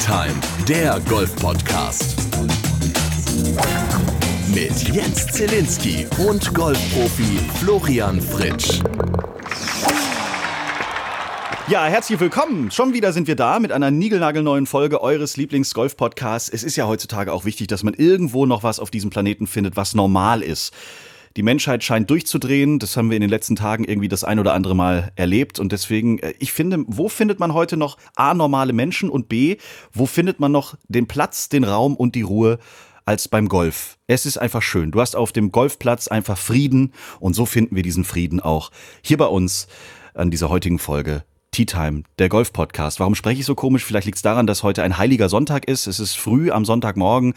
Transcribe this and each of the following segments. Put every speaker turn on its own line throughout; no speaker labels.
Time, der Golf-Podcast. Mit Jens Zielinski und Golfprofi Florian Fritsch.
Ja, herzlich willkommen. Schon wieder sind wir da mit einer niegelnagelneuen Folge eures Lieblings-Golf-Podcasts. Es ist ja heutzutage auch wichtig, dass man irgendwo noch was auf diesem Planeten findet, was normal ist. Die Menschheit scheint durchzudrehen. Das haben wir in den letzten Tagen irgendwie das ein oder andere Mal erlebt. Und deswegen, äh, ich finde, wo findet man heute noch A, normale Menschen und B, wo findet man noch den Platz, den Raum und die Ruhe als beim Golf? Es ist einfach schön. Du hast auf dem Golfplatz einfach Frieden und so finden wir diesen Frieden auch hier bei uns an dieser heutigen Folge Tea Time, der Golf-Podcast. Warum spreche ich so komisch? Vielleicht liegt es daran, dass heute ein heiliger Sonntag ist. Es ist früh am Sonntagmorgen.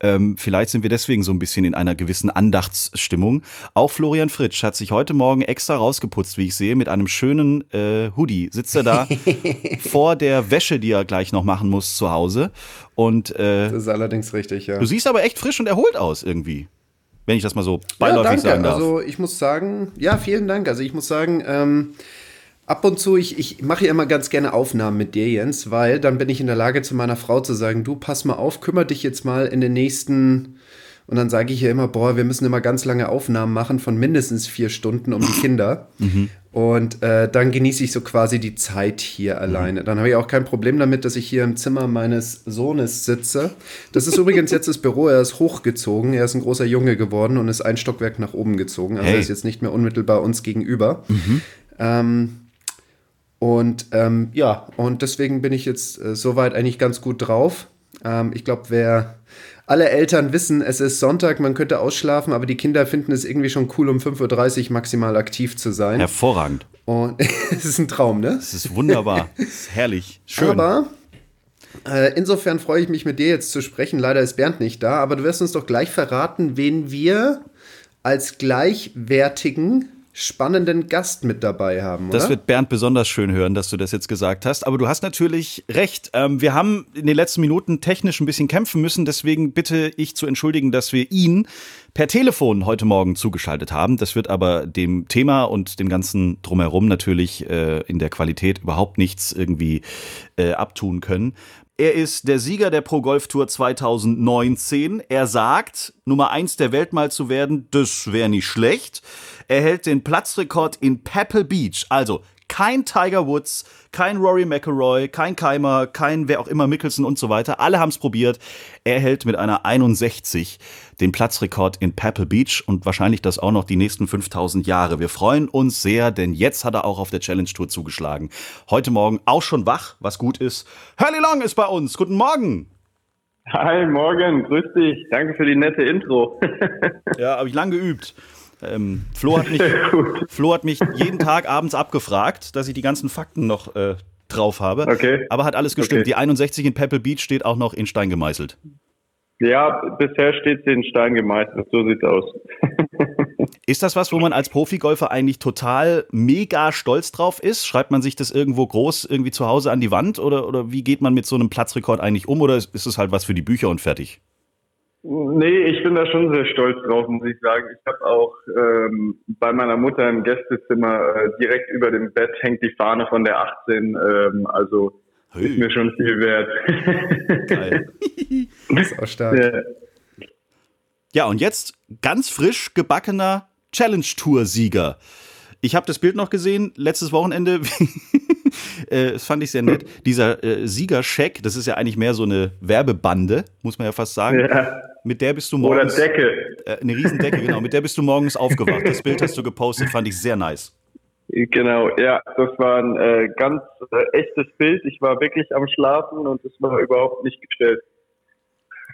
Ähm, vielleicht sind wir deswegen so ein bisschen in einer gewissen Andachtsstimmung. Auch Florian Fritsch hat sich heute Morgen extra rausgeputzt, wie ich sehe, mit einem schönen äh, Hoodie. Sitzt er da vor der Wäsche, die er gleich noch machen muss zu Hause. Und äh,
das ist allerdings richtig, ja.
Du siehst aber echt frisch und erholt aus irgendwie wenn ich das mal so beiläufig ja, danke. sagen darf.
Also ich muss sagen, ja, vielen Dank. Also ich muss sagen, ähm, ab und zu, ich, ich mache ja immer ganz gerne Aufnahmen mit dir, Jens, weil dann bin ich in der Lage, zu meiner Frau zu sagen, du pass mal auf, kümmere dich jetzt mal in den nächsten. Und dann sage ich ja immer, boah, wir müssen immer ganz lange Aufnahmen machen von mindestens vier Stunden um die Kinder. Mhm. Und äh, dann genieße ich so quasi die Zeit hier mhm. alleine. Dann habe ich auch kein Problem damit, dass ich hier im Zimmer meines Sohnes sitze. Das ist übrigens jetzt das Büro. Er ist hochgezogen. Er ist ein großer Junge geworden und ist ein Stockwerk nach oben gezogen. Also hey. er ist jetzt nicht mehr unmittelbar uns gegenüber. Mhm. Ähm, und ähm, ja, und deswegen bin ich jetzt äh, soweit eigentlich ganz gut drauf. Ähm, ich glaube, wer alle Eltern wissen, es ist Sonntag, man könnte ausschlafen, aber die Kinder finden es irgendwie schon cool, um 5.30 Uhr maximal aktiv zu sein.
Hervorragend.
Und es ist ein Traum, ne?
Es ist wunderbar. Es ist herrlich. Schön.
Aber äh, insofern freue ich mich, mit dir jetzt zu sprechen. Leider ist Bernd nicht da, aber du wirst uns doch gleich verraten, wen wir als gleichwertigen spannenden Gast mit dabei haben.
Oder? Das wird Bernd besonders schön hören, dass du das jetzt gesagt hast. Aber du hast natürlich recht. Ähm, wir haben in den letzten Minuten technisch ein bisschen kämpfen müssen. Deswegen bitte ich zu entschuldigen, dass wir ihn per Telefon heute Morgen zugeschaltet haben. Das wird aber dem Thema und dem ganzen drumherum natürlich äh, in der Qualität überhaupt nichts irgendwie äh, abtun können. Er ist der Sieger der Pro Golf Tour 2019. Er sagt, Nummer eins der Welt mal zu werden, das wäre nicht schlecht. Er hält den Platzrekord in Pebble Beach, also kein Tiger Woods, kein Rory McIlroy, kein Keimer, kein wer auch immer Mickelson und so weiter. Alle haben es probiert. Er hält mit einer 61 den Platzrekord in Pebble Beach und wahrscheinlich das auch noch die nächsten 5000 Jahre. Wir freuen uns sehr, denn jetzt hat er auch auf der Challenge Tour zugeschlagen. Heute Morgen auch schon wach, was gut ist. Hurley Long ist bei uns. Guten Morgen.
Hi, morgen. Grüß dich. Danke für die nette Intro.
ja, habe ich lang geübt. Ähm, Flo, hat mich, Flo hat mich jeden Tag abends abgefragt, dass ich die ganzen Fakten noch äh, drauf habe. Okay. Aber hat alles gestimmt. Okay. Die 61 in Pebble Beach steht auch noch in Stein gemeißelt.
Ja, bisher steht sie in Stein gemeißelt. So sieht's aus.
ist das was, wo man als Profigolfer eigentlich total mega stolz drauf ist? Schreibt man sich das irgendwo groß irgendwie zu Hause an die Wand oder, oder wie geht man mit so einem Platzrekord eigentlich um oder ist es halt was für die Bücher und fertig?
Nee, ich bin da schon sehr stolz drauf, muss ich sagen. Ich habe auch ähm, bei meiner Mutter im Gästezimmer äh, direkt über dem Bett hängt die Fahne von der 18. Ähm, also Hey. Ist mir schon viel wert. Geil.
das ist auch stark. Ja. ja, und jetzt ganz frisch gebackener Challenge Tour Sieger. Ich habe das Bild noch gesehen, letztes Wochenende. äh, das fand ich sehr nett. Dieser äh, Siegerscheck, das ist ja eigentlich mehr so eine Werbebande, muss man ja fast sagen. Ja. Mit der bist du morgens.
Oder Decke.
Äh, eine Riesendecke, genau. Mit der bist du morgens aufgewacht. Das Bild hast du gepostet, fand ich sehr nice.
Genau, ja, das war ein äh, ganz äh, echtes Bild. Ich war wirklich am Schlafen und es war überhaupt nicht gestellt.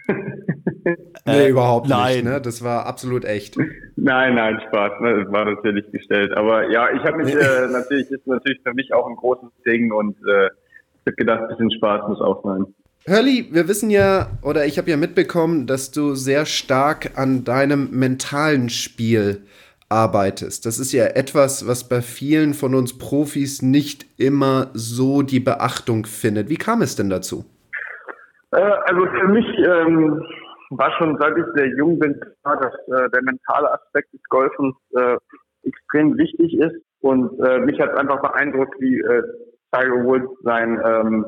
nee, äh, überhaupt nein. nicht. Ne? Das war absolut echt.
Nein, nein, Spaß. Ne? Das war natürlich gestellt. Aber ja, ich habe mich äh, natürlich, ist natürlich für mich auch ein großes Ding und äh, ich habe gedacht, ein bisschen Spaß muss auch sein.
Hurley, wir wissen ja, oder ich habe ja mitbekommen, dass du sehr stark an deinem mentalen Spiel arbeitest. Das ist ja etwas, was bei vielen von uns Profis nicht immer so die Beachtung findet. Wie kam es denn dazu?
Äh, also für mich ähm, war schon, seit ich sehr jung bin, klar, dass äh, der mentale Aspekt des Golfens äh, extrem wichtig ist. Und äh, mich hat einfach beeindruckt, wie äh, Tiger Woods sein, ähm,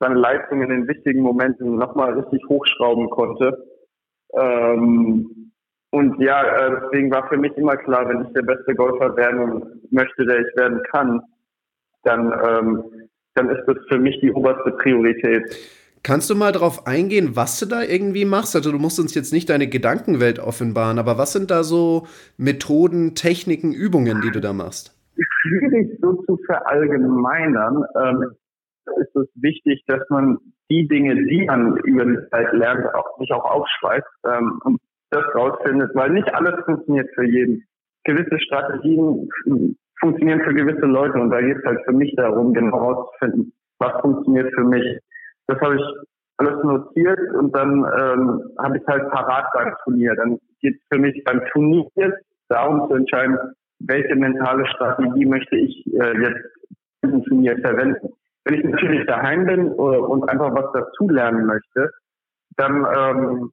seine Leistung in den wichtigen Momenten nochmal richtig hochschrauben konnte. Ähm, und ja, äh, deswegen war für mich immer klar, wenn ich der beste Golfer werden möchte, der ich werden kann, dann, ähm, dann ist das für mich die oberste Priorität.
Kannst du mal darauf eingehen, was du da irgendwie machst? Also du musst uns jetzt nicht deine Gedankenwelt offenbaren, aber was sind da so Methoden, Techniken, Übungen, die du da machst?
Schwierig so zu verallgemeinern. Ähm, ist es wichtig, dass man die Dinge, die man über die Zeit lernt, auch sich auch aufschreibt ähm, und das rausfindet, weil nicht alles funktioniert für jeden. Gewisse Strategien funktionieren für gewisse Leute und da geht es halt für mich darum, genau herauszufinden, was funktioniert für mich. Das habe ich alles notiert und dann ähm, habe ich halt parat beim Turnier. Dann geht es für mich beim Turnier darum zu entscheiden, welche mentale Strategie möchte ich äh, jetzt diesem Turnier verwenden. Wenn ich natürlich daheim bin äh, und einfach was dazulernen möchte, dann, ähm,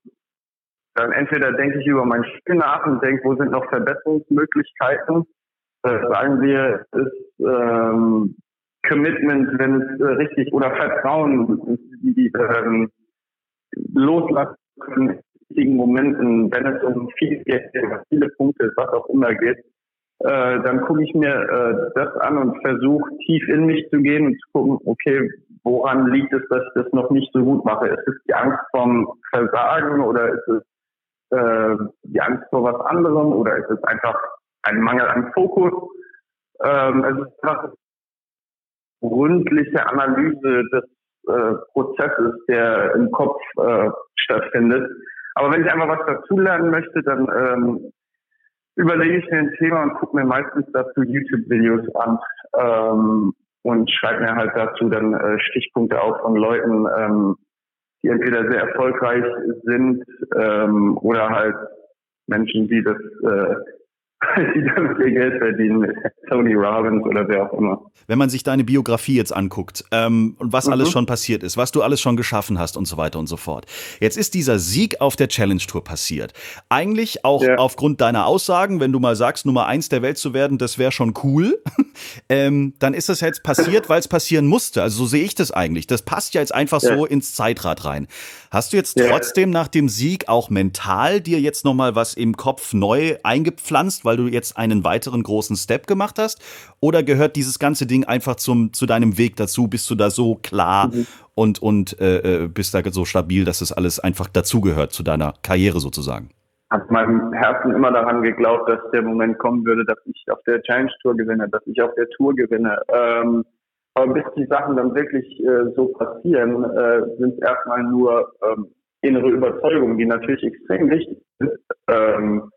dann entweder denke ich über mein Spiel nach und denke, wo sind noch Verbesserungsmöglichkeiten. Äh, sagen wir, ist ähm, Commitment, wenn es äh, richtig oder Vertrauen, die ähm, loslassen können in wichtigen Momenten, wenn es um viel Geld, viele Punkte, was auch immer geht, äh, dann gucke ich mir äh, das an und versuche tief in mich zu gehen und zu gucken, okay, woran liegt es, dass ich das noch nicht so gut mache? Ist es die Angst vom Versagen oder ist es äh, die Angst vor was anderem oder ist es einfach ein Mangel an Fokus? Ähm, es ist einfach gründliche Analyse des äh, Prozesses, der im Kopf äh, stattfindet. Aber wenn ich einfach was dazulernen möchte, dann ähm, überlege ich mir ein Thema und gucke mir meistens dazu YouTube-Videos an ähm, und schreibe mir halt dazu dann äh, Stichpunkte auf von Leuten, ähm, die entweder sehr erfolgreich sind ähm, oder halt Menschen, die das äh, die damit ihr Geld verdienen, Tony Robbins oder wer auch immer.
Wenn man sich deine Biografie jetzt anguckt ähm, und was mhm. alles schon passiert ist, was du alles schon geschaffen hast und so weiter und so fort. Jetzt ist dieser Sieg auf der Challenge Tour passiert. Eigentlich auch ja. aufgrund deiner Aussagen, wenn du mal sagst, Nummer eins der Welt zu werden, das wäre schon cool. ähm, dann ist das jetzt passiert, weil es passieren musste. Also so sehe ich das eigentlich. Das passt ja jetzt einfach ja. so ins Zeitrad rein. Hast du jetzt trotzdem nach dem Sieg auch mental dir jetzt nochmal was im Kopf neu eingepflanzt, weil du jetzt einen weiteren großen Step gemacht hast? Oder gehört dieses ganze Ding einfach zum, zu deinem Weg dazu? Bist du da so klar mhm. und, und äh, äh bist da so stabil, dass das alles einfach dazugehört zu deiner Karriere sozusagen?
habe meinem Herzen immer daran geglaubt, dass der Moment kommen würde, dass ich auf der Challenge Tour gewinne, dass ich auf der Tour gewinne. Ähm, aber bis die Sachen dann wirklich äh, so passieren, äh, sind es erstmal nur ähm, innere Überzeugungen, die natürlich extrem wichtig sind. Ähm,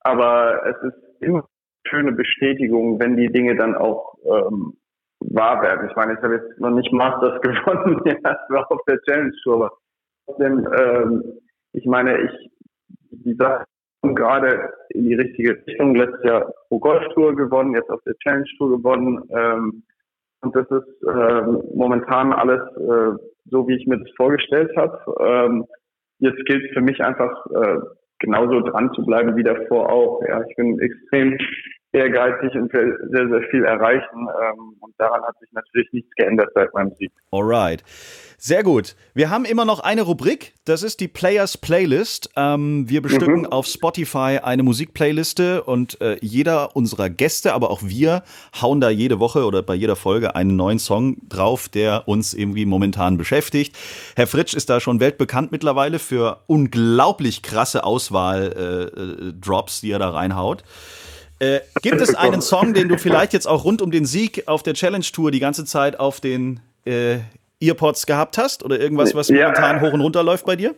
aber es ist immer schöne Bestätigung, wenn die Dinge dann auch ähm, wahr werden. Ich meine, ich habe jetzt noch nicht Masters gewonnen, ja, war auf der Challenge Tour. Denn ähm, ich meine, ich die Sachen gerade in die richtige Richtung. Letztes Jahr Pro Golf Tour gewonnen, jetzt auf der Challenge Tour gewonnen. Ähm, und das ist äh, momentan alles äh, so, wie ich mir das vorgestellt habe. Ähm, jetzt gilt für mich einfach äh, genauso dran zu bleiben wie davor auch. Ja, ich bin extrem ehrgeizig und sehr, sehr viel erreichen. Ähm, und daran hat sich natürlich nichts geändert seit meinem Sieg.
Alright. Sehr gut. Wir haben immer noch eine Rubrik, das ist die Players Playlist. Ähm, wir bestücken mhm. auf Spotify eine Musikplayliste und äh, jeder unserer Gäste, aber auch wir, hauen da jede Woche oder bei jeder Folge einen neuen Song drauf, der uns irgendwie momentan beschäftigt. Herr Fritsch ist da schon weltbekannt mittlerweile für unglaublich krasse Auswahl-Drops, äh, äh, die er da reinhaut. Äh, gibt es einen Song, den du vielleicht jetzt auch rund um den Sieg auf der Challenge Tour die ganze Zeit auf den äh, Earpods gehabt hast oder irgendwas, was ja. momentan hoch und runter läuft bei dir?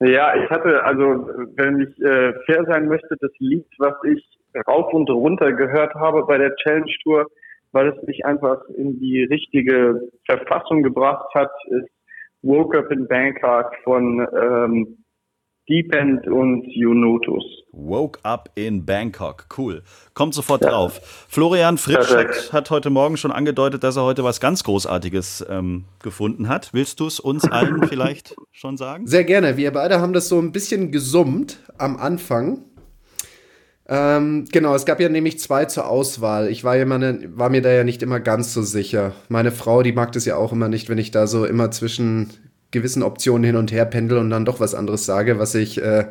Ja, ich hatte, also wenn ich äh, fair sein möchte, das Lied, was ich rauf und runter gehört habe bei der Challenge Tour, weil es mich einfach in die richtige Verfassung gebracht hat, ist Woke Up in Bangkok von ähm, Deep End und Junotus.
Woke Up in Bangkok. Cool. Kommt sofort ja. drauf. Florian Fritsch hat, hat, heute Morgen schon angedeutet, dass er heute was ganz Großartiges ähm, gefunden hat. Willst du es uns allen vielleicht schon sagen?
Sehr gerne. Wir beide haben das so ein bisschen gesummt am Anfang. Ähm, genau, es gab ja nämlich zwei zur Auswahl. Ich war, ja immer, war mir da ja nicht immer ganz so sicher. Meine Frau, die mag das ja auch immer nicht, wenn ich da so immer zwischen gewissen Optionen hin und her pendel und dann doch was anderes sage, was ich äh,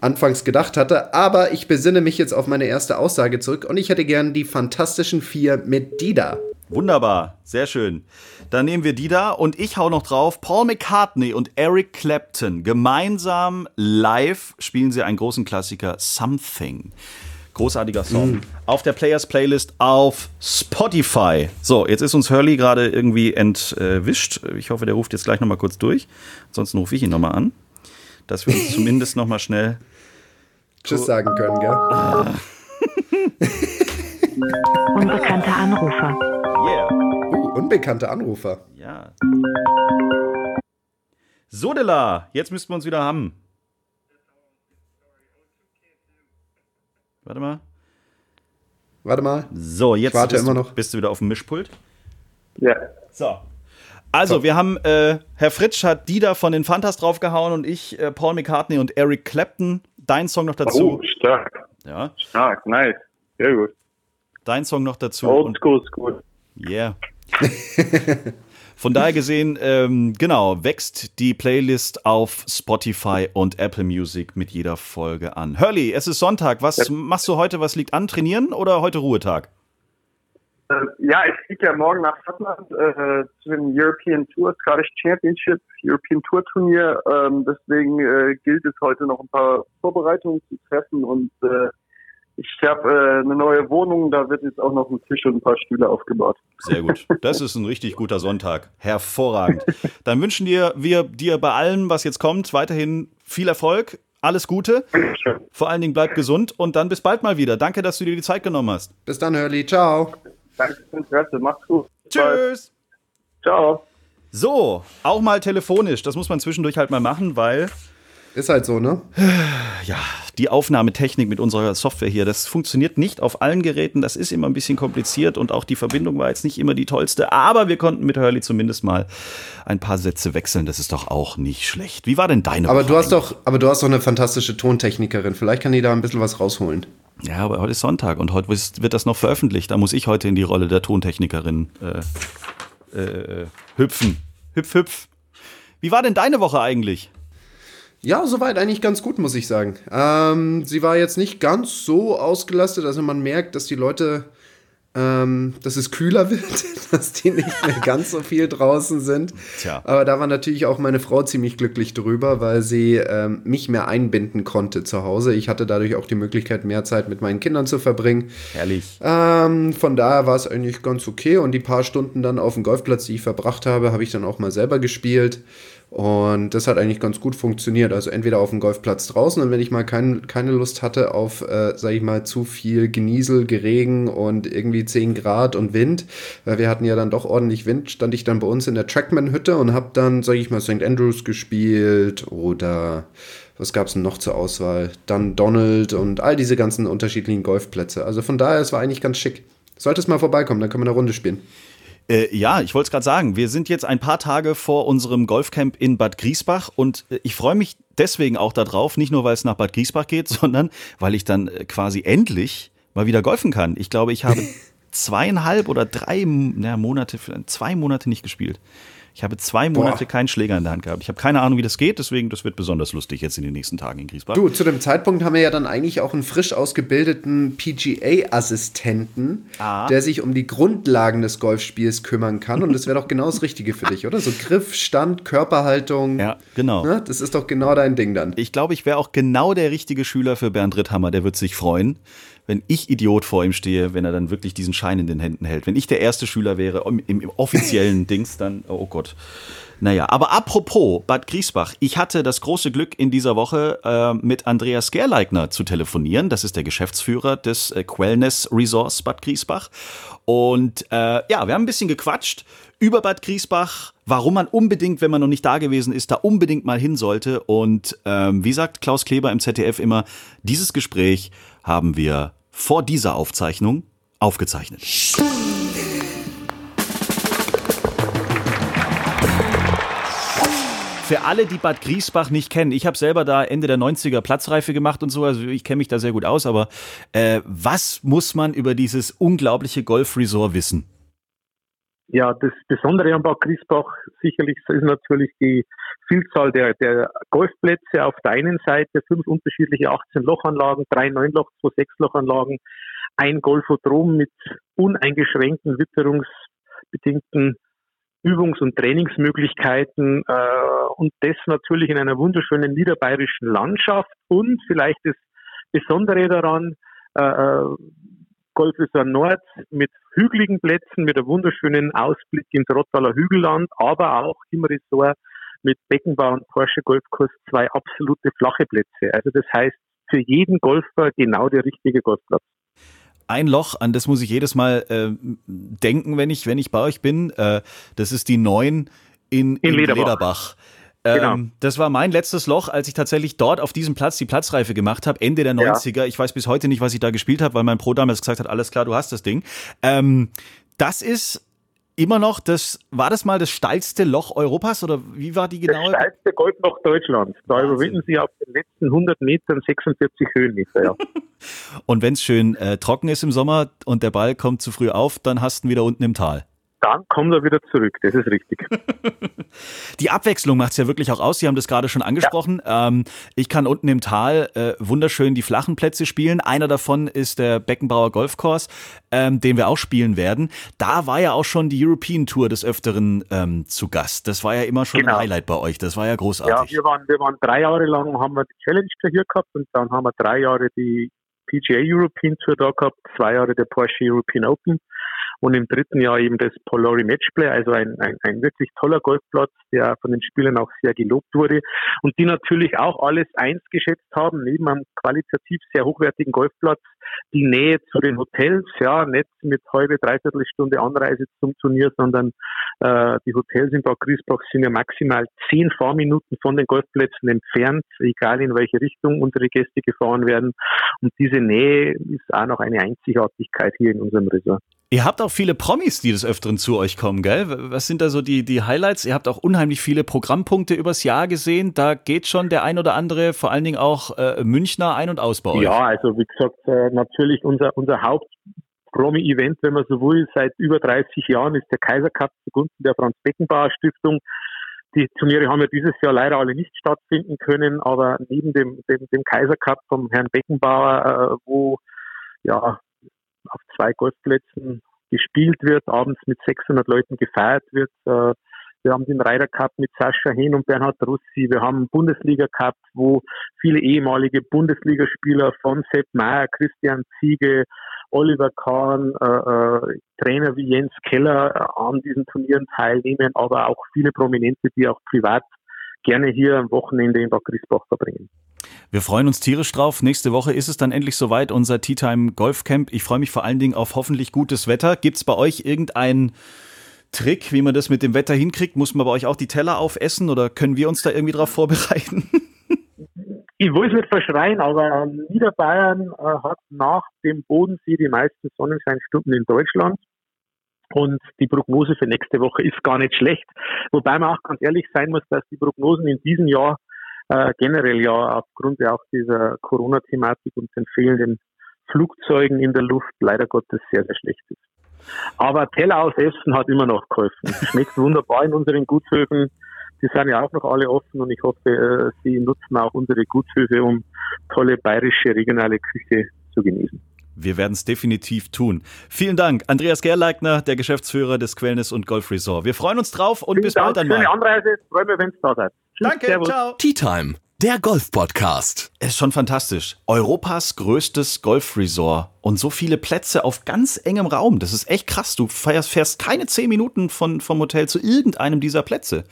anfangs gedacht hatte. Aber ich besinne mich jetzt auf meine erste Aussage zurück und ich hätte gern die Fantastischen Vier mit Dida.
Wunderbar, sehr schön. Dann nehmen wir die da und ich hau noch drauf. Paul McCartney und Eric Clapton gemeinsam live spielen sie einen großen Klassiker Something. Großartiger Song. Mm. Auf der Players Playlist auf Spotify. So, jetzt ist uns Hurley gerade irgendwie entwischt. Ich hoffe, der ruft jetzt gleich nochmal kurz durch. Ansonsten rufe ich ihn nochmal an. Dass wir uns zumindest nochmal schnell
Tschüss sagen können, gell? Ah.
Unbekannter Anrufer.
Yeah. Uh, unbekannte Anrufer.
Ja. Sodela, jetzt müssten wir uns wieder haben. Warte mal.
Warte mal.
So, jetzt
warte
bist,
immer
du,
noch.
bist du wieder auf dem Mischpult.
Ja.
So. Also, so. wir haben, äh, Herr Fritsch hat Dieter von den Fantas draufgehauen und ich äh, Paul McCartney und Eric Clapton. Dein Song noch dazu.
Oh, stark.
Ja.
Stark, nice. Sehr gut.
Dein Song noch dazu.
Old school ist gut.
Yeah. Von daher gesehen, ähm, genau, wächst die Playlist auf Spotify und Apple Music mit jeder Folge an. Hurley, es ist Sonntag. Was ja. machst du heute? Was liegt an? Trainieren oder heute Ruhetag?
Äh, ja, ich fliege ja morgen nach Schottland äh, zu dem European Tour Scottish Championship, European Tour Turnier. Ähm, deswegen äh, gilt es heute noch ein paar Vorbereitungen zu treffen und äh, ich habe äh, eine neue Wohnung, da wird jetzt auch noch ein Tisch und ein paar Stühle aufgebaut.
Sehr gut. Das ist ein richtig guter Sonntag. Hervorragend. Dann wünschen dir, wir dir bei allem, was jetzt kommt, weiterhin viel Erfolg, alles Gute. Vor allen Dingen bleib gesund und dann bis bald mal wieder. Danke, dass du dir die Zeit genommen hast.
Bis dann, Hurley. Ciao.
Danke fürs Interesse. Mach's gut.
Tschüss.
Ciao.
So, auch mal telefonisch. Das muss man zwischendurch halt mal machen, weil
ist halt so, ne?
Ja, die Aufnahmetechnik mit unserer Software hier, das funktioniert nicht auf allen Geräten. Das ist immer ein bisschen kompliziert und auch die Verbindung war jetzt nicht immer die tollste. Aber wir konnten mit Hurley zumindest mal ein paar Sätze wechseln. Das ist doch auch nicht schlecht. Wie war denn deine
aber Woche du hast doch, Aber du hast doch eine fantastische Tontechnikerin. Vielleicht kann die da ein bisschen was rausholen.
Ja, aber heute ist Sonntag und heute wird das noch veröffentlicht. Da muss ich heute in die Rolle der Tontechnikerin äh, äh, hüpfen. Hüpf, hüpf. Wie war denn deine Woche eigentlich?
Ja, soweit eigentlich ganz gut, muss ich sagen. Ähm, sie war jetzt nicht ganz so ausgelastet, also man merkt, dass die Leute, ähm, dass es kühler wird, dass die nicht mehr ganz so viel draußen sind. Tja. Aber da war natürlich auch meine Frau ziemlich glücklich drüber, weil sie ähm, mich mehr einbinden konnte zu Hause. Ich hatte dadurch auch die Möglichkeit, mehr Zeit mit meinen Kindern zu verbringen.
Herrlich.
Ähm, von daher war es eigentlich ganz okay und die paar Stunden dann auf dem Golfplatz, die ich verbracht habe, habe ich dann auch mal selber gespielt. Und das hat eigentlich ganz gut funktioniert. Also entweder auf dem Golfplatz draußen und wenn ich mal kein, keine Lust hatte auf, äh, sag ich mal, zu viel Geniesel, Geregen und irgendwie 10 Grad und Wind, weil wir hatten ja dann doch ordentlich Wind, stand ich dann bei uns in der Trackman-Hütte und habe dann, sag ich mal, St. Andrews gespielt oder was gab es noch zur Auswahl? Dann Donald und all diese ganzen unterschiedlichen Golfplätze. Also von daher, es war eigentlich ganz schick. Sollte es mal vorbeikommen, dann können wir eine Runde spielen.
Äh, ja, ich wollte es gerade sagen. Wir sind jetzt ein paar Tage vor unserem Golfcamp in Bad Griesbach und äh, ich freue mich deswegen auch darauf, nicht nur weil es nach Bad Griesbach geht, sondern weil ich dann äh, quasi endlich mal wieder golfen kann. Ich glaube, ich habe zweieinhalb oder drei na, Monate, zwei Monate nicht gespielt. Ich habe zwei Monate Boah. keinen Schläger in der Hand gehabt. Ich habe keine Ahnung, wie das geht, deswegen das wird besonders lustig jetzt in den nächsten Tagen in Griesbach.
Du, zu dem Zeitpunkt haben wir ja dann eigentlich auch einen frisch ausgebildeten PGA-Assistenten, ah. der sich um die Grundlagen des Golfspiels kümmern kann. Und das wäre doch genau das Richtige für dich, oder? So Griff, Stand, Körperhaltung.
Ja, genau.
Ne? Das ist doch genau dein Ding dann.
Ich glaube, ich wäre auch genau der richtige Schüler für Bernd Ritthammer. Der wird sich freuen wenn ich Idiot vor ihm stehe, wenn er dann wirklich diesen Schein in den Händen hält. Wenn ich der erste Schüler wäre im, im offiziellen Dings, dann, oh Gott. Naja, aber apropos Bad Griesbach, ich hatte das große Glück in dieser Woche äh, mit Andreas Gerleigner zu telefonieren. Das ist der Geschäftsführer des äh, Quellness Resorts Bad Griesbach. Und äh, ja, wir haben ein bisschen gequatscht über Bad Griesbach, warum man unbedingt, wenn man noch nicht da gewesen ist, da unbedingt mal hin sollte. Und ähm, wie sagt Klaus Kleber im ZDF immer, dieses Gespräch haben wir vor dieser Aufzeichnung aufgezeichnet. Für alle, die Bad Griesbach nicht kennen, ich habe selber da Ende der 90er Platzreife gemacht und so, also ich kenne mich da sehr gut aus, aber äh, was muss man über dieses unglaubliche Golfresort wissen?
Ja, das Besondere am Bad Griesbach sicherlich ist natürlich die Vielzahl der, der Golfplätze auf der einen Seite, fünf unterschiedliche 18-Lochanlagen, drei 9-Loch, zwei 6-Lochanlagen, ein Golfodrom mit uneingeschränkten witterungsbedingten Übungs- und Trainingsmöglichkeiten äh, und das natürlich in einer wunderschönen niederbayerischen Landschaft und vielleicht das Besondere daran, äh, äh Golfresort Nord mit hügeligen Plätzen, mit einem wunderschönen Ausblick ins Rottaler Hügelland, aber auch im Resort mit Beckenbau und Porsche Golfkurs zwei absolute flache Plätze. Also das heißt, für jeden Golfer genau der richtige Golfplatz
ein Loch, an das muss ich jedes Mal äh, denken, wenn ich, wenn ich bei euch bin. Äh, das ist die 9 in, in, in Lederbach. Lederbach. Genau. Ähm, das war mein letztes Loch, als ich tatsächlich dort auf diesem Platz die Platzreife gemacht habe, Ende der 90er. Ja. Ich weiß bis heute nicht, was ich da gespielt habe, weil mein Pro damals gesagt hat, alles klar, du hast das Ding. Ähm, das ist immer noch das, war das mal das steilste Loch Europas oder wie war die genaue?
Das steilste Goldloch Deutschlands. Da Wahnsinn. überwinden sie auf den letzten 100 Metern 46 Höhenmeter. Ja.
und wenn es schön äh, trocken ist im Sommer und der Ball kommt zu früh auf, dann hast du ihn wieder unten im Tal
dann kommt er wieder zurück. Das ist richtig.
Die Abwechslung macht es ja wirklich auch aus. Sie haben das gerade schon angesprochen. Ja. Ähm, ich kann unten im Tal äh, wunderschön die flachen Plätze spielen. Einer davon ist der Beckenbauer Golfkurs, ähm, den wir auch spielen werden. Da war ja auch schon die European Tour des Öfteren ähm, zu Gast. Das war ja immer schon genau. ein Highlight bei euch. Das war ja großartig.
Ja, wir waren, wir waren drei Jahre lang, haben wir die Challenge hier gehabt und dann haben wir drei Jahre die PGA European Tour da gehabt, zwei Jahre der Porsche European Open und im dritten Jahr eben das Polari Matchplay, also ein, ein, ein wirklich toller Golfplatz, der von den Spielern auch sehr gelobt wurde und die natürlich auch alles eins geschätzt haben, neben einem qualitativ sehr hochwertigen Golfplatz, die Nähe zu den Hotels, ja, nicht mit halbe, dreiviertel Stunde Anreise zum Turnier, sondern äh, die Hotels in Bad Griesbach sind ja maximal zehn Fahrminuten von den Golfplätzen entfernt, egal in welche Richtung unsere Gäste gefahren werden. Und diese Nähe ist auch noch eine Einzigartigkeit hier in unserem Resort.
Ihr habt auch viele Promis, die des Öfteren zu euch kommen, gell? Was sind da so die, die Highlights? Ihr habt auch unheimlich viele Programmpunkte übers Jahr gesehen. Da geht schon der ein oder andere, vor allen Dingen auch äh, Münchner ein- und aus bei euch.
Ja, also wie gesagt, äh, natürlich unser, unser Haupt Promi-Event, wenn man so will, seit über 30 Jahren ist der Kaiser Cup zugunsten der Franz Beckenbauer Stiftung. Die Turniere haben ja dieses Jahr leider alle nicht stattfinden können, aber neben dem, dem, dem Kaiser Cup vom Herrn Beckenbauer, äh, wo ja auf zwei Golfplätzen gespielt wird, abends mit 600 Leuten gefeiert wird. Äh, wir haben den Ryder Cup mit Sascha Hehn und Bernhard Russi. Wir haben einen Bundesliga Cup, wo viele ehemalige Bundesligaspieler von Sepp Meyer, Christian Ziege, Oliver Kahn, äh, äh, Trainer wie Jens Keller äh, an diesen Turnieren teilnehmen, aber auch viele Prominente, die auch privat gerne hier am Wochenende in Bad Griesbach verbringen.
Wir freuen uns tierisch drauf. Nächste Woche ist es dann endlich soweit, unser Tea Time Golf Camp. Ich freue mich vor allen Dingen auf hoffentlich gutes Wetter. Gibt es bei euch irgendeinen Trick, wie man das mit dem Wetter hinkriegt? Muss man bei euch auch die Teller aufessen oder können wir uns da irgendwie drauf vorbereiten?
Ich will es nicht verschreien, aber Niederbayern äh, hat nach dem Bodensee die meisten Sonnenscheinstunden in Deutschland. Und die Prognose für nächste Woche ist gar nicht schlecht. Wobei man auch ganz ehrlich sein muss, dass die Prognosen in diesem Jahr äh, generell ja aufgrund ja auch dieser Corona-Thematik und den fehlenden Flugzeugen in der Luft leider Gottes sehr, sehr schlecht ist. Aber Teller aus Essen hat immer noch geholfen. Schmeckt wunderbar in unseren Gutshöfen. Die sind ja auch noch alle offen und ich hoffe, äh, Sie nutzen auch unsere Gutshöfe, um tolle bayerische regionale Küche zu genießen.
Wir werden es definitiv tun. Vielen Dank, Andreas Gerleitner, der Geschäftsführer des Quellness und Golf Resort. Wir freuen uns drauf und Vielen bis Dank, bald einmal.
Schöne Anreise, freue mich, wenn es da seid.
Danke, servus. ciao.
Tea Time, der Golf-Podcast.
Es ist schon fantastisch. Europas größtes Golf-Resort und so viele Plätze auf ganz engem Raum. Das ist echt krass. Du fährst, fährst keine zehn Minuten von, vom Hotel zu irgendeinem dieser Plätze.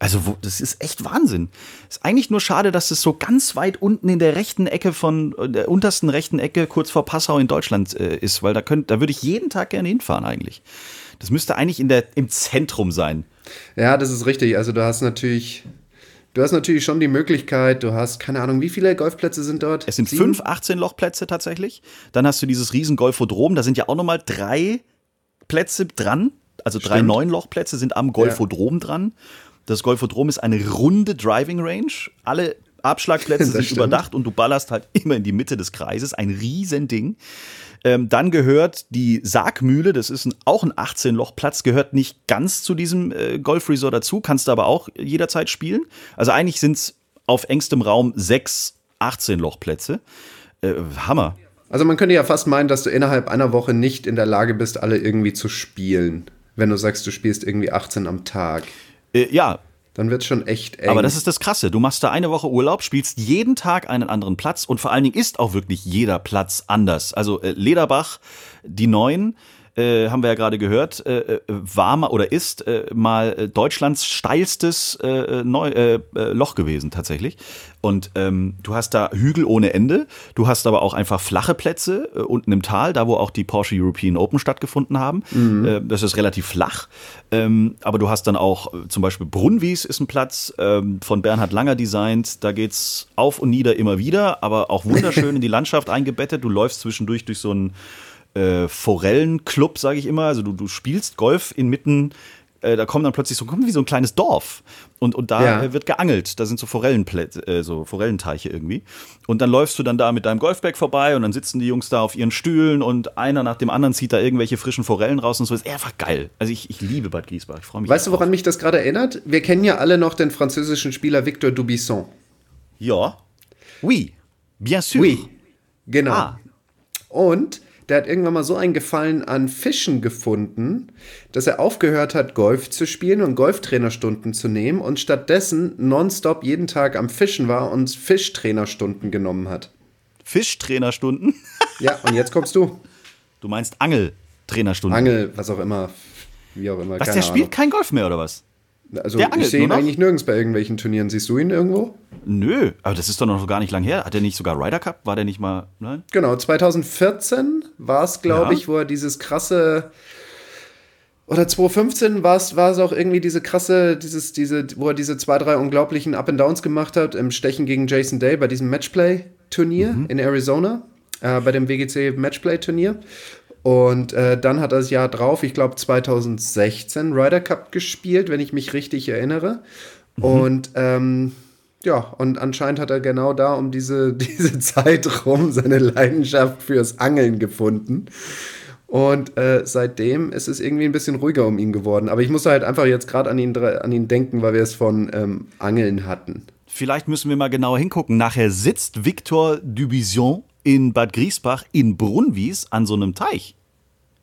Also, wo, das ist echt Wahnsinn. Ist eigentlich nur schade, dass es so ganz weit unten in der rechten Ecke von der untersten rechten Ecke kurz vor Passau in Deutschland äh, ist, weil da könnt, da würde ich jeden Tag gerne hinfahren eigentlich. Das müsste eigentlich in der, im Zentrum sein.
Ja, das ist richtig. Also du hast natürlich, du hast natürlich schon die Möglichkeit, du hast, keine Ahnung, wie viele Golfplätze sind dort?
Es sind Sieben? fünf 18-Lochplätze tatsächlich. Dann hast du dieses riesen Golfodrom, da sind ja auch nochmal drei Plätze dran. Also drei Neun-Lochplätze sind am Golfodrom ja. dran. Das Golfodrom ist eine runde Driving Range. Alle Abschlagplätze sind
stimmt.
überdacht und du ballerst halt immer in die Mitte des Kreises. Ein Riesending. Ähm, dann gehört die Sargmühle, das ist ein, auch ein 18-Loch-Platz, gehört nicht ganz zu diesem äh, Golfresort dazu, kannst du aber auch jederzeit spielen. Also eigentlich sind es auf engstem Raum sechs 18-Loch-Plätze. Äh, Hammer.
Also man könnte ja fast meinen, dass du innerhalb einer Woche nicht in der Lage bist, alle irgendwie zu spielen. Wenn du sagst, du spielst irgendwie 18 am Tag.
Äh, ja,
Dann wird es schon echt eng.
Aber das ist das Krasse. Du machst da eine Woche Urlaub, spielst jeden Tag einen anderen Platz und vor allen Dingen ist auch wirklich jeder Platz anders. Also äh, Lederbach, die Neuen, äh, haben wir ja gerade gehört, äh, äh, war mal oder ist äh, mal äh, Deutschlands steilstes äh, Neu Loch gewesen tatsächlich. Und ähm, du hast da Hügel ohne Ende. Du hast aber auch einfach flache Plätze unten im Tal, da wo auch die Porsche European Open stattgefunden haben. Äh, das ist relativ flach. Ähm, aber du hast dann auch zum Beispiel Brunnwies ist ein Platz ähm, von Bernhard Langer designt. Da geht's auf und nieder immer wieder, aber auch wunderschön in die Landschaft eingebettet. Du läufst zwischendurch durch so einen äh, Forellenclub, sage ich immer. Also du, du spielst Golf inmitten, äh, da kommt dann plötzlich so kommt wie so ein kleines Dorf. Und, und da
Ja.
äh, wird geangelt. Da sind so Forellenplätze, äh, so Forellenteiche irgendwie. Und dann läufst du dann da mit deinem Golfbag vorbei und dann sitzen die Jungs da auf ihren Stühlen und einer nach dem anderen zieht da irgendwelche frischen Forellen raus und so. Ist einfach geil. Also ich, ich liebe Bad Giesbach. Ich freue mich.
Weißt du, woran mich das gerade erinnert? Wir kennen ja alle noch den französischen Spieler Victor Dubisson.
Ja. Oui. Bien sûr.
Oui, genau.
Ah.
Und der hat irgendwann mal so einen Gefallen an Fischen gefunden, dass er aufgehört hat, Golf zu spielen und Golftrainerstunden zu nehmen und stattdessen nonstop jeden Tag am Fischen war und Fischtrainerstunden genommen hat.
Fischtrainerstunden.
Ja, und jetzt kommst du.
Du meinst Angeltrainerstunden.
Angel, was auch immer. Wie auch immer.
Was, der spielt
Ahnung.
kein Golf mehr oder was?
Also
der
ich sehe ihn eigentlich nirgends bei irgendwelchen Turnieren. Siehst du ihn irgendwo?
Nö, aber das ist doch noch gar nicht lang her. Hat er nicht sogar Ryder Cup? War der nicht mal. Nein?
Genau, 2014 war es, glaube
Ja.
ich, wo er dieses krasse. Oder 2015 war es, war es auch irgendwie diese krasse, dieses, diese, wo er diese zwei, drei unglaublichen Up and Downs gemacht hat im Stechen gegen Jason Day bei diesem Matchplay-Turnier in Arizona, äh, bei dem WGC Matchplay-Turnier. Und äh, dann hat er das Jahr drauf, ich glaube 2016, Ryder Cup gespielt, wenn ich mich richtig erinnere. Und ähm, ja, und anscheinend hat er genau da um diese, diese Zeit rum seine Leidenschaft fürs Angeln gefunden. Und äh, seitdem ist es irgendwie ein bisschen ruhiger um ihn geworden. Aber ich muss halt einfach jetzt gerade an ihn, an ihn denken, weil wir es von ähm, Angeln hatten.
Vielleicht müssen wir mal genauer hingucken. Nachher sitzt Victor Dubision in Bad Griesbach in Brunnwies an so einem Teich.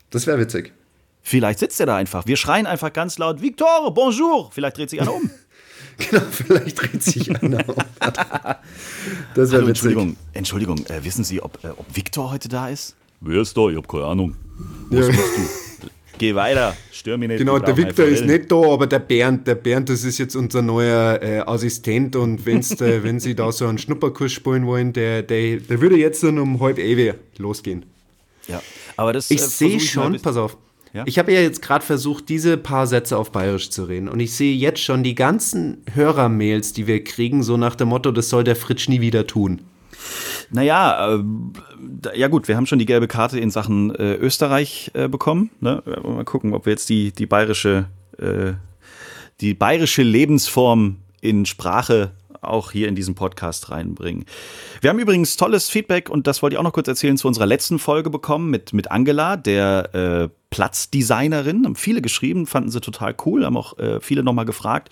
Das wäre witzig.
Vielleicht sitzt er da einfach. Wir schreien einfach ganz laut: Victor, bonjour! Vielleicht dreht sich einer um.
Genau, vielleicht dreht sich einer um. Das wäre witzig.
Entschuldigung, Entschuldigung, äh, wissen Sie, ob, äh, ob Victor heute da ist? Wer ist da? Ich hab keine Ahnung.
Ja.
Geh weiter, stör mich nicht.
Genau, der Victor ist nicht da, aber der Bernd, der Bernd, das ist jetzt unser neuer äh, Assistent und wenn's, äh, wenn Sie da so einen Schnupperkurs spielen wollen, der, der, der würde jetzt dann um halb ewig losgehen.
Ja, aber das
Ich
äh,
sehe schon, pass auf.
Ja?
Ich habe ja jetzt gerade versucht, diese paar Sätze auf Bayerisch zu reden. Und ich sehe jetzt schon die ganzen Hörermails, die wir kriegen, so nach dem Motto, das soll der Fritsch nie wieder tun.
Naja, äh, ja gut, wir haben schon die gelbe Karte in Sachen äh, Österreich äh, bekommen. Ne? Mal gucken, ob wir jetzt die, die bayerische, äh, die bayerische Lebensform in Sprache auch hier in diesem Podcast reinbringen. Wir haben übrigens tolles Feedback und das wollte ich auch noch kurz erzählen zu unserer letzten Folge bekommen mit, mit Angela, der äh, Platzdesignerin. Haben viele geschrieben, fanden sie total cool, haben auch äh, viele nochmal gefragt,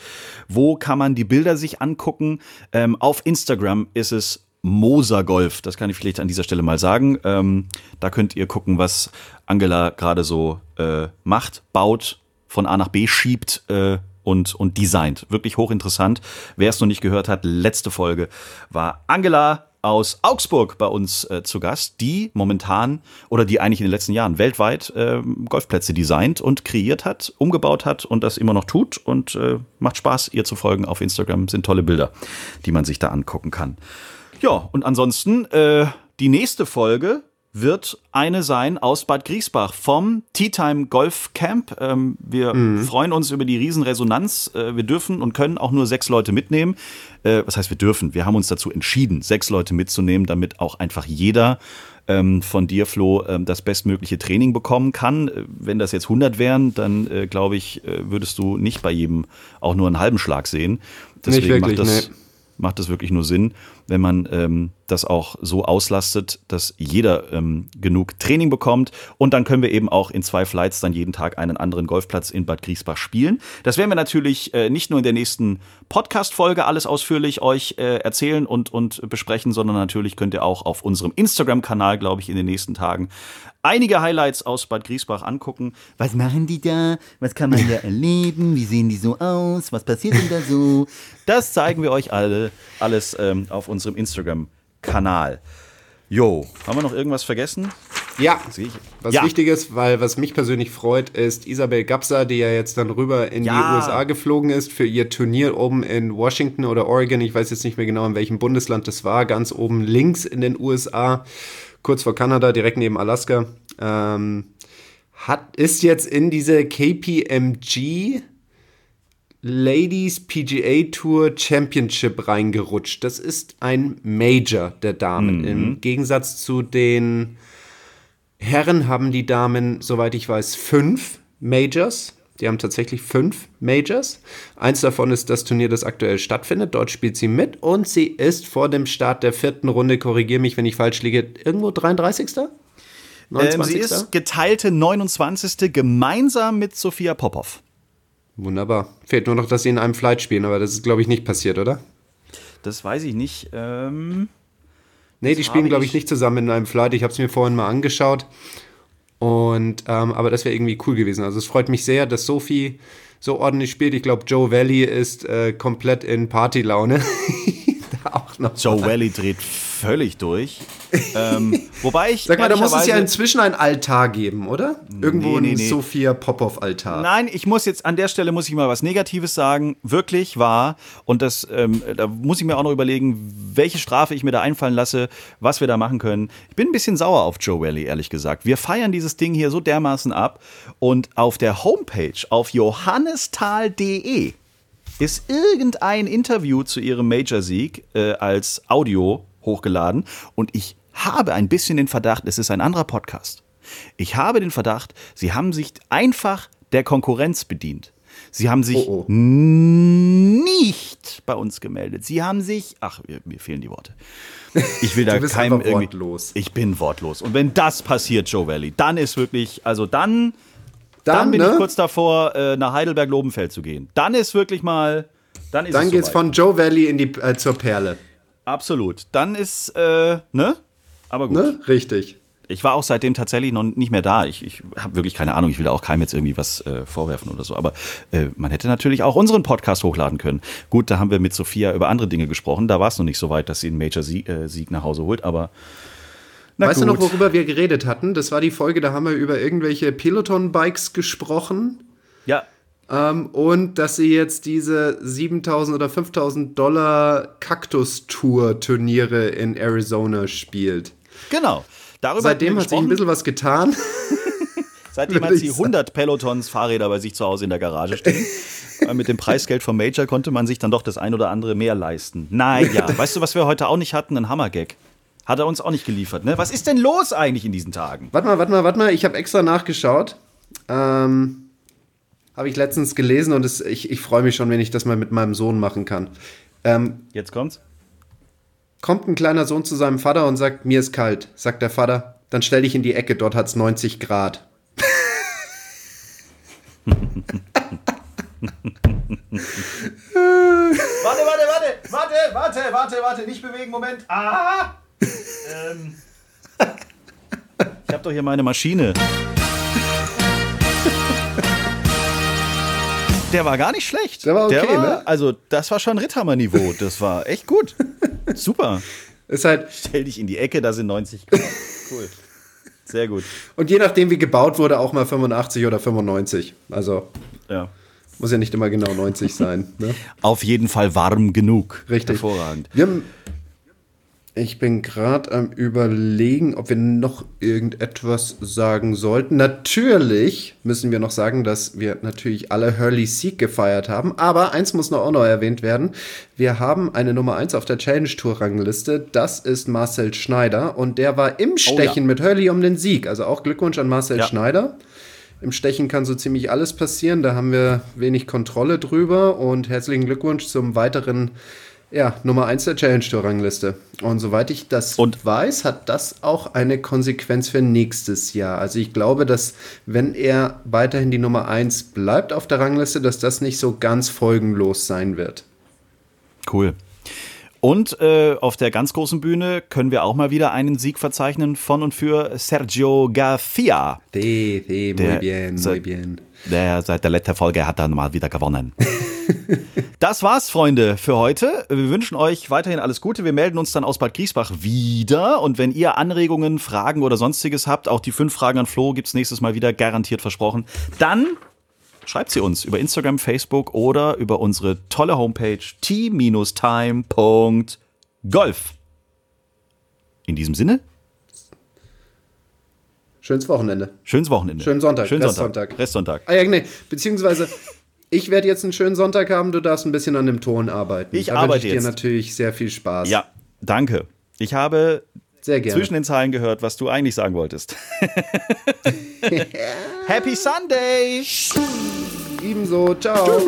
wo kann man die Bilder sich angucken. Ähm, auf Instagram ist es Moser Golf, das kann ich vielleicht an dieser Stelle mal sagen. Ähm, da könnt ihr gucken, was Angela gerade so äh, macht, baut, von A nach B schiebt äh, und, und designt. Wirklich hochinteressant. Wer es noch nicht gehört hat, letzte Folge war Angela aus Augsburg bei uns äh, zu Gast, die momentan oder die eigentlich in den letzten Jahren weltweit ähm, Golfplätze designt und kreiert hat, umgebaut hat und das immer noch tut und äh, macht Spaß, ihr zu folgen auf Instagram. Sind tolle Bilder, die man sich da angucken kann. Ja, und ansonsten, äh, die nächste Folge wird eine sein aus Bad Griesbach vom Tea Time Golf Camp. Ähm, wir freuen uns über die Riesenresonanz. Äh, wir dürfen und können auch nur sechs Leute mitnehmen. Äh, was heißt wir dürfen? Wir haben uns dazu entschieden, sechs Leute mitzunehmen, damit auch einfach jeder ähm, von dir, Flo, ähm, das bestmögliche Training bekommen kann. Äh, Wenn das jetzt 100 wären, dann äh, glaube ich, äh, würdest du nicht bei jedem auch nur einen halben Schlag sehen. Deswegen
wirklich,
macht das
nee.
Macht es wirklich nur Sinn, wenn man ähm, das auch so auslastet, dass jeder ähm, genug Training bekommt. Und dann können wir eben auch in zwei Flights dann jeden Tag einen anderen Golfplatz in Bad Griesbach spielen. Das werden wir natürlich äh, nicht nur in der nächsten Podcast-Folge alles ausführlich euch äh, erzählen und, und besprechen, sondern natürlich könnt ihr auch auf unserem Instagram-Kanal, glaube ich, in den nächsten Tagen einige Highlights aus Bad Griesbach angucken. Was machen die da? Was kann man da erleben? Wie sehen die so aus? Was passiert denn da so? Das zeigen wir euch alle, alles ähm, auf unserem Instagram-Kanal. Jo, haben wir noch irgendwas vergessen?
Ja, was
Ja.
Wichtiges, weil was mich persönlich freut, ist Isabel Gapsa, die ja jetzt dann rüber in
Ja.
die USA geflogen ist für ihr Turnier oben in Washington oder Oregon. Ich weiß jetzt nicht mehr genau, in welchem Bundesland das war. Ganz oben links in den USA, kurz vor Kanada, direkt neben Alaska. Ähm, hat, ist jetzt in diese KPMG Ladies PGA Tour Championship reingerutscht. Das ist ein Major der Damen. Im Gegensatz zu den Herren haben die Damen, soweit ich weiß, fünf Majors. Die haben tatsächlich fünf Majors. Eins davon ist das Turnier, das aktuell stattfindet. Dort spielt sie mit und sie ist vor dem Start der vierten Runde, korrigiere mich, wenn ich falsch liege, irgendwo 33.
Ähm,
29.
sie ist geteilte 29. gemeinsam mit Sophia Popov.
Wunderbar. Fehlt nur noch, dass sie in einem Flight spielen, aber das ist, glaube ich, nicht passiert, oder?
Das weiß ich nicht. Ähm,
Nee, die spielen, glaube ich,
ich-
nicht zusammen in einem Flight. Ich habe es mir vorhin mal angeschaut. Und, ähm, aber das wäre irgendwie cool gewesen. Also es freut mich sehr, dass Sophie so ordentlich spielt. Ich glaube, Joe Valley ist äh, komplett in Partylaune. auch noch.
Joe Valley dreht völlig durch. ähm, wobei ich.
Sag mal, da muss es ja inzwischen ein Altar geben, oder? Irgendwo
nee,
ein
nee.
Sophia Popov-Altar.
Nein, ich muss jetzt an der Stelle muss ich mal was Negatives sagen. Wirklich wahr. Und das, ähm, da muss ich mir auch noch überlegen, welche Strafe ich mir da einfallen lasse, was wir da machen können. Ich bin ein bisschen sauer auf Joe Valley, ehrlich gesagt. Wir feiern dieses Ding hier so dermaßen ab. Und auf der Homepage, auf johannestal.de, ist irgendein Interview zu ihrem Major-Sieg äh, als Audio hochgeladen. Und ich habe ein bisschen den Verdacht, es ist ein anderer Podcast. Ich habe den Verdacht, sie haben sich einfach der Konkurrenz bedient. Sie haben sich
Oh, oh.
nicht bei uns gemeldet. Sie haben sich, ach, mir, fehlen die Worte. Ich will da keinem irgendwie.
wortlos.
Ich bin wortlos. Und wenn das passiert, Joe Valley, dann ist wirklich, also dann, dann,
Dann,
bin
ne?
ich kurz davor, äh, nach Heidelberg-Lobenfeld zu gehen. Dann ist wirklich mal, dann ist
Dann
es
geht's
soweit.
von Joe Valley in die, äh, zur Perle.
Absolut. Dann ist, äh, ne? Aber gut.
Ne? Richtig.
Ich war auch seitdem tatsächlich noch nicht mehr da. Ich, ich habe wirklich keine Ahnung. Ich will da auch keinem jetzt irgendwie was äh, vorwerfen oder so. Aber äh, man hätte natürlich auch unseren Podcast hochladen können. Gut, da haben wir mit Sophia über andere Dinge gesprochen. Da war es noch nicht so weit, dass sie einen Major-Sieg äh, Sieg nach Hause holt. Aber na
weißt
gut.
du noch, worüber wir geredet hatten? Das war die Folge, da haben wir über irgendwelche Peloton-Bikes gesprochen.
Ja,
Ähm, und dass sie jetzt diese 7000 oder 5000 Dollar Kaktus-Tour-Turniere in Arizona spielt.
genau. Darüber
Seitdem hat sich ein bisschen was getan.
Seitdem hat sie
ich sagen.
100 Pelotons Fahrräder bei sich zu Hause in der Garage stehen. Weil mit dem Preisgeld vom Major konnte man sich dann doch das ein oder andere mehr leisten. Naja, weißt du, was wir heute auch nicht hatten? Ein Hammergag. Hat er uns auch nicht geliefert, ne? Was ist denn los eigentlich in diesen Tagen?
Warte mal, warte mal, warte mal. Ich habe extra nachgeschaut. Ähm, habe ich letztens gelesen und es, ich, ich freue mich schon, wenn ich das mal mit meinem Sohn machen kann. Ähm,
Jetzt kommt's.
kommt ein kleiner Sohn zu seinem Vater und sagt, mir ist kalt. Sagt der Vater, dann stell dich in die Ecke, dort hat's 90 Grad.
Warte, warte, warte, warte, warte, warte, warte, nicht bewegen, Moment. Ah! Ähm. Ich hab doch hier meine Maschine. Der war gar nicht schlecht.
Der war okay,
war,
ne?
Also, das war schon Ritthammer-Niveau. Das war echt gut. Super.
Ist halt,
Stell dich in die Ecke, da sind 90 Grad. Cool. Sehr gut.
und je nachdem, wie gebaut wurde, auch mal 85 oder 95. Also
Ja.
muss ja nicht immer genau 90 sein. Ne?
Auf jeden Fall warm genug.
Richtig.
Hervorragend.
Wir haben, Ich bin gerade am Überlegen, ob wir noch irgendetwas sagen sollten. Natürlich müssen wir noch sagen, dass wir natürlich alle Hurley Sieg gefeiert haben. Aber eins muss noch auch noch erwähnt werden. Wir haben eine Nummer 1 auf der Challenge Tour Rangliste. Das ist Marcel Schneider. Und der war im Stechen
ja.
mit Hurley um den Sieg. Also auch Glückwunsch an Marcel
Ja.
Schneider. Im Stechen kann so ziemlich alles passieren. Da haben wir wenig Kontrolle drüber. Und herzlichen Glückwunsch zum weiteren ja, Nummer 1 der Challenge Tour Rangliste. Und soweit ich das
Und-
weiß, hat das auch eine Konsequenz für nächstes Jahr. Also ich glaube, dass wenn er weiterhin die Nummer 1 bleibt auf der Rangliste, dass das nicht so ganz folgenlos sein wird.
Cool. Und äh, auf der ganz großen Bühne können wir auch mal wieder einen Sieg verzeichnen von und für Sergio Garcia.
Sí, sí, muy
Der-
bien, muy bien.
Der seit der letzten Folge hat er mal wieder gewonnen. das war's, Freunde, für heute. Wir wünschen euch weiterhin alles Gute. Wir melden uns dann aus Bad Griesbach wieder. Und wenn ihr Anregungen, Fragen oder sonstiges habt, auch die fünf Fragen an Flo gibt's nächstes Mal wieder, garantiert versprochen, dann schreibt sie uns über Instagram, Facebook oder über unsere tolle Homepage t-time.golf. In diesem Sinne,
Schönes Wochenende.
schönes Wochenende.
Schönen Sonntag,
Schönen
Restsonntag.
Sonntag. Restsonntag.
Ah ja, nee, beziehungsweise ich werde jetzt einen schönen Sonntag haben, du darfst ein bisschen an dem Ton arbeiten.
Ich
da
arbeite
ich dir
jetzt.
natürlich sehr viel Spaß.
Ja, danke. Ich habe
sehr gerne.
zwischen den Zeilen gehört, was du eigentlich sagen wolltest. Happy Sunday!
Ebenso, ciao.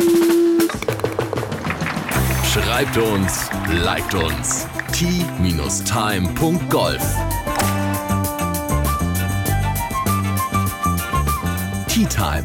Schreibt uns, liked uns. t-time.golf Tea Time,